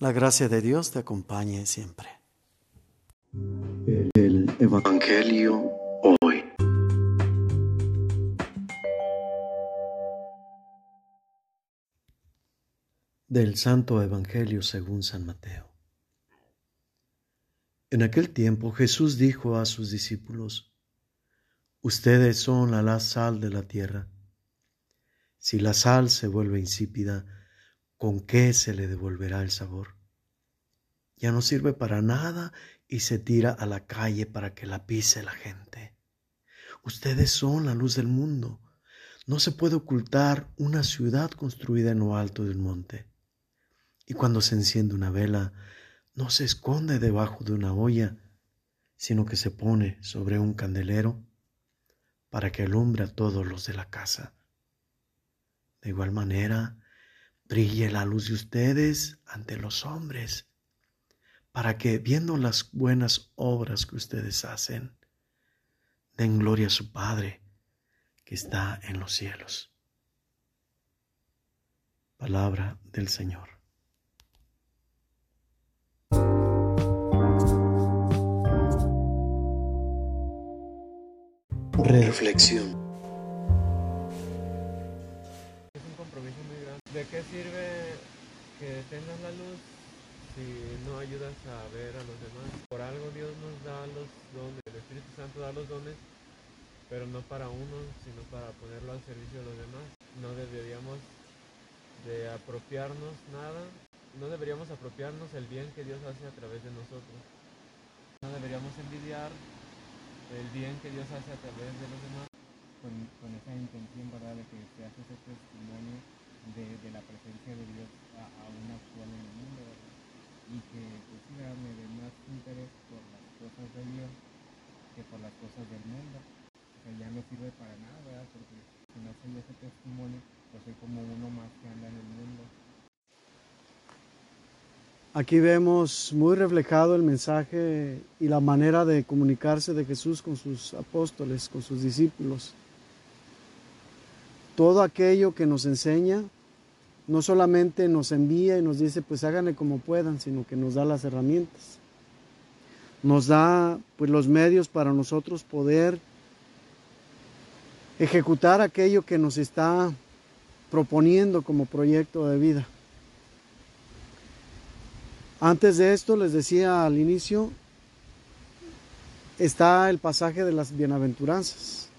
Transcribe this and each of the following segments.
La gracia de Dios te acompañe siempre. El Evangelio hoy. Del Santo Evangelio según San Mateo. En aquel tiempo Jesús dijo a sus discípulos, Ustedes son la sal de la tierra. Si la sal se vuelve insípida, ¿con qué se le devolverá el sabor? Ya no sirve para nada y se tira a la calle para que la pise la gente. Ustedes son la luz del mundo. No se puede ocultar una ciudad construida en lo alto del monte. Y cuando se enciende una vela, no se esconde debajo de una olla, sino que se pone sobre un candelero para que alumbre a todos los de la casa. De igual manera, brille la luz de ustedes ante los hombres, para que, viendo las buenas obras que ustedes hacen, den gloria a su Padre que está en los cielos. Palabra del Señor. Reflexión. ¿De qué sirve que tengas la luz si no ayudas a ver a los demás? Por algo Dios nos da los dones, el Espíritu Santo da los dones, pero no para uno, sino para ponerlo al servicio de los demás. No deberíamos de apropiarnos nada, no deberíamos apropiarnos el bien que Dios hace a través de nosotros. No deberíamos envidiar el bien que Dios hace a través de los demás. Con, esa intención, ¿verdad?, de que se hace ese testimonio de, de la presencia de Dios aún actual en el mundo, ¿verdad? Y que pues sí, me dé más interés por las cosas de Dios que por las cosas del mundo. O sea, ya no sirve para nada, ¿verdad? Porque si no soy ese testimonio, pues soy como uno más que anda en el mundo. Aquí vemos muy reflejado el mensaje y la manera de comunicarse de Jesús con sus apóstoles, con sus discípulos todo aquello que nos enseña, no solamente nos envía y nos dice, pues háganle como puedan, sino que nos da las herramientas. Nos da pues los medios para nosotros poder ejecutar aquello que nos está proponiendo como proyecto de vida. Antes de esto les decía al inicio está el pasaje de las bienaventuranzas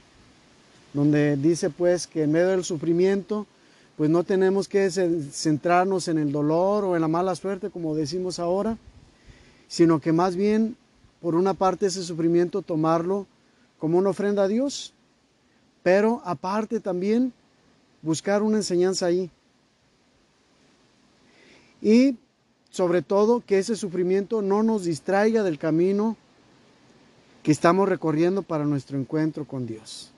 donde dice pues que en medio del sufrimiento, pues no tenemos que centrarnos en el dolor o en la mala suerte, como decimos ahora, sino que más bien, por una parte, ese sufrimiento tomarlo como una ofrenda a Dios, pero aparte también buscar una enseñanza ahí. Y sobre todo que ese sufrimiento no nos distraiga del camino que estamos recorriendo para nuestro encuentro con Dios.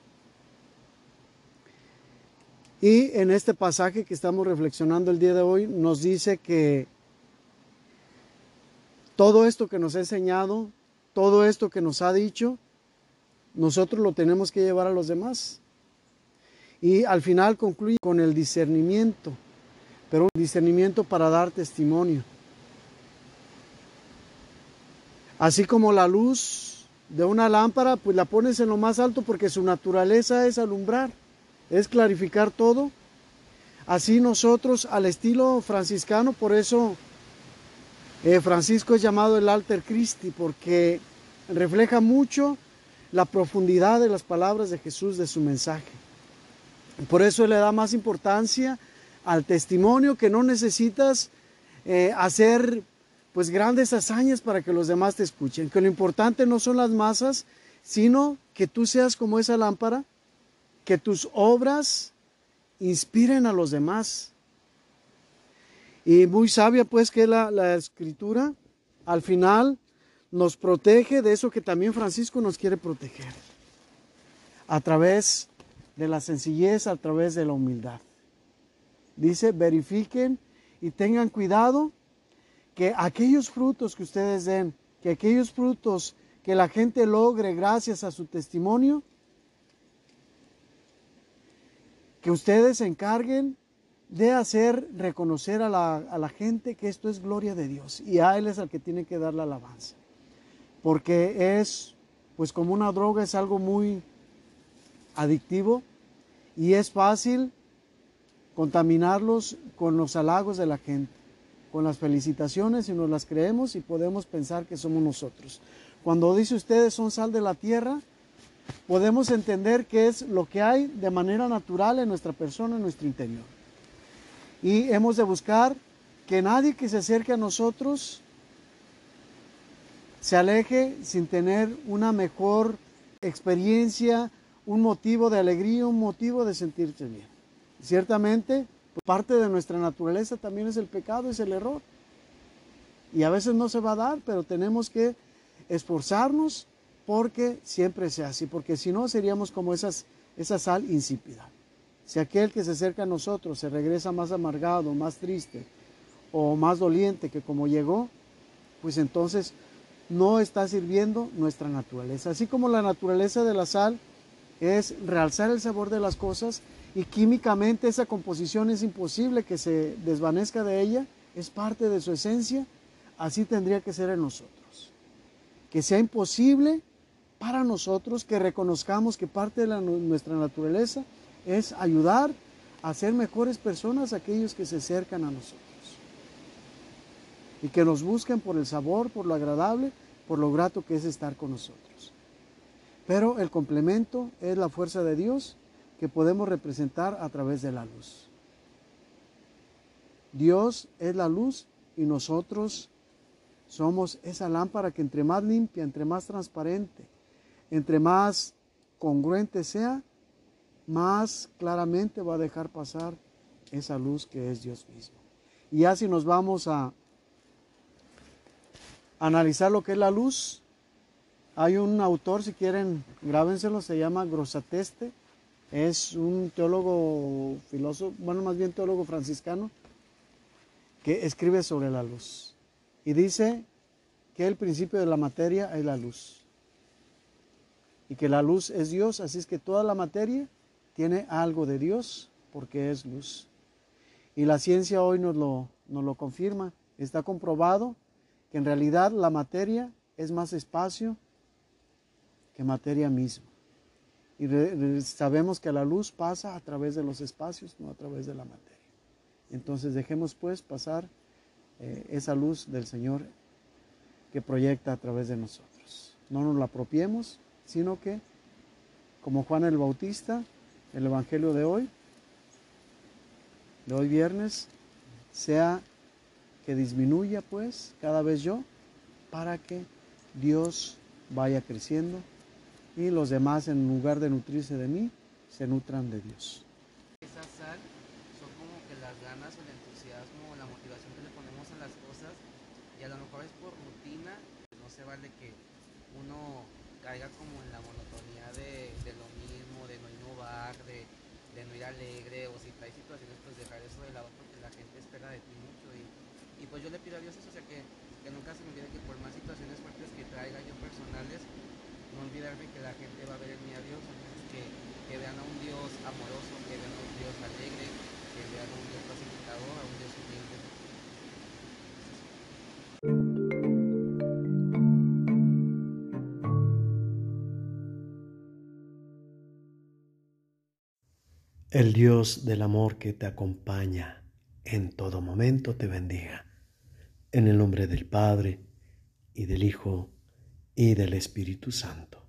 Y en este pasaje que estamos reflexionando el día de hoy nos dice que todo esto que nos ha enseñado, todo esto que nos ha dicho, nosotros lo tenemos que llevar a los demás. Y al final concluye con el discernimiento, pero un discernimiento para dar testimonio. Así como la luz de una lámpara, pues la pones en lo más alto porque su naturaleza es alumbrar es clarificar todo. Así nosotros, al estilo franciscano, por eso eh, Francisco es llamado el Alter Christi, porque refleja mucho la profundidad de las palabras de Jesús, de su mensaje. Por eso le da más importancia al testimonio que no necesitas eh, hacer pues grandes hazañas para que los demás te escuchen, que lo importante no son las masas, sino que tú seas como esa lámpara que tus obras inspiren a los demás. Y muy sabia pues que la, la escritura al final nos protege de eso que también Francisco nos quiere proteger. A través de la sencillez, a través de la humildad. Dice, verifiquen y tengan cuidado que aquellos frutos que ustedes den, que aquellos frutos que la gente logre gracias a su testimonio, que ustedes se encarguen de hacer reconocer a la, a la gente que esto es gloria de Dios y a Él es al que tiene que dar la alabanza. Porque es, pues como una droga, es algo muy adictivo y es fácil contaminarlos con los halagos de la gente, con las felicitaciones y nos las creemos y podemos pensar que somos nosotros. Cuando dice ustedes son sal de la tierra, podemos entender que es lo que hay de manera natural en nuestra persona, en nuestro interior. Y hemos de buscar que nadie que se acerque a nosotros se aleje sin tener una mejor experiencia, un motivo de alegría, un motivo de sentirse bien. Ciertamente, parte de nuestra naturaleza también es el pecado, es el error. Y a veces no se va a dar, pero tenemos que esforzarnos porque siempre sea así, porque si no seríamos como esas, esa sal insípida. Si aquel que se acerca a nosotros se regresa más amargado, más triste o más doliente que como llegó, pues entonces no está sirviendo nuestra naturaleza. Así como la naturaleza de la sal es realzar el sabor de las cosas y químicamente esa composición es imposible que se desvanezca de ella, es parte de su esencia, así tendría que ser en nosotros. Que sea imposible para nosotros que reconozcamos que parte de nuestra naturaleza es ayudar a ser mejores personas aquellos que se acercan a nosotros. Y que nos busquen por el sabor, por lo agradable, por lo grato que es estar con nosotros. Pero el complemento es la fuerza de Dios que podemos representar a través de la luz. Dios es la luz y nosotros somos esa lámpara que entre más limpia, entre más transparente, entre más congruente sea, más claramente va a dejar pasar esa luz que es Dios mismo. Y así nos vamos a analizar lo que es la luz, hay un autor, si quieren, grábenselo, se llama Grosateste, es un teólogo filósofo, bueno, más bien teólogo franciscano, que escribe sobre la luz. Y dice que el principio de la materia es la luz. Y que la luz es Dios, así es que toda la materia tiene algo de Dios porque es luz. Y la ciencia hoy nos lo, nos lo confirma. Está comprobado que en realidad la materia es más espacio que materia misma. Y sabemos que la luz pasa a través de los espacios, no a través de la materia. Entonces dejemos pues pasar eh, esa luz del Señor que proyecta a través de nosotros. No nos la apropiemos, sino que, como Juan el Bautista, el Evangelio de hoy, de hoy viernes, sea que disminuya pues cada vez yo, para que Dios vaya creciendo y los demás en lugar de nutrirse de mí, se nutran de Dios. Esa sal son como que las ganas o el entusiasmo o la motivación que le ponemos a las cosas y a lo mejor es por rutina, no se vale que uno caiga como en la monotonía de, lo mismo, de no innovar, de, no ir alegre o si hay situaciones pues dejar eso de lado porque la gente espera de ti mucho y, y pues yo le pido a Dios eso, o sea que, que nunca se me olvide que por más situaciones fuertes que traiga yo personales, no olvidarme que la gente va a ver en mí a Dios, que, que vean a un Dios amoroso, que vean a un Dios alegre, que vean a un Dios pacificador, a un Dios El Dios del amor que te acompaña en todo momento te bendiga. En el nombre del Padre, y del Hijo, y del Espíritu Santo.